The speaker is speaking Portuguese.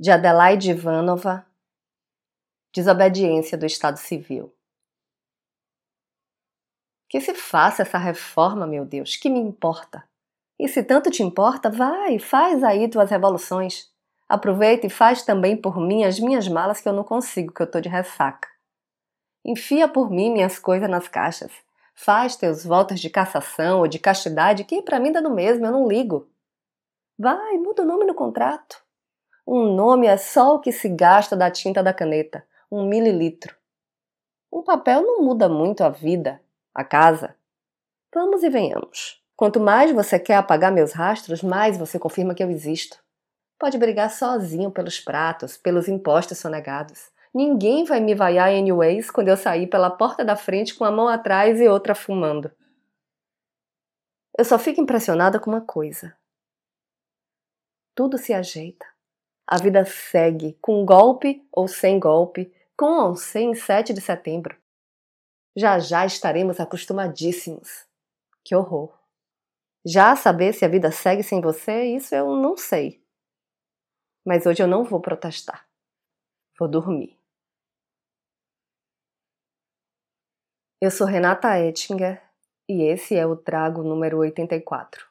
de Adelaide Ivanova, Desobediência do Estado Civil. Que se faça essa reforma, meu Deus, que me importa? E se tanto te importa, vai, faz aí tuas revoluções. Aproveita e faz também por mim as minhas malas que eu não consigo, que eu tô de ressaca. Enfia por mim minhas coisas nas caixas. Faz teus votos de cassação ou de castidade, que para mim dá no mesmo, eu não ligo. Vai, muda o nome no contrato. Um nome é só o que se gasta da tinta da caneta, um mililitro. Um papel não muda muito a vida, a casa. Vamos e venhamos. Quanto mais você quer apagar meus rastros, mais você confirma que eu existo. Pode brigar sozinho pelos pratos, pelos impostos sonegados. Ninguém vai me vaiar anyways quando eu sair pela porta da frente com a mão atrás e outra fumando. Eu só fico impressionada com uma coisa. Tudo se ajeita. A vida segue, com golpe ou sem golpe, com ou sem 7 de setembro. Já já estaremos acostumadíssimos. Que horror! Já saber se a vida segue sem você, isso eu não sei. Mas hoje eu não vou protestar. Vou dormir. Eu sou Renata Ettinger e esse é o Trago número 84.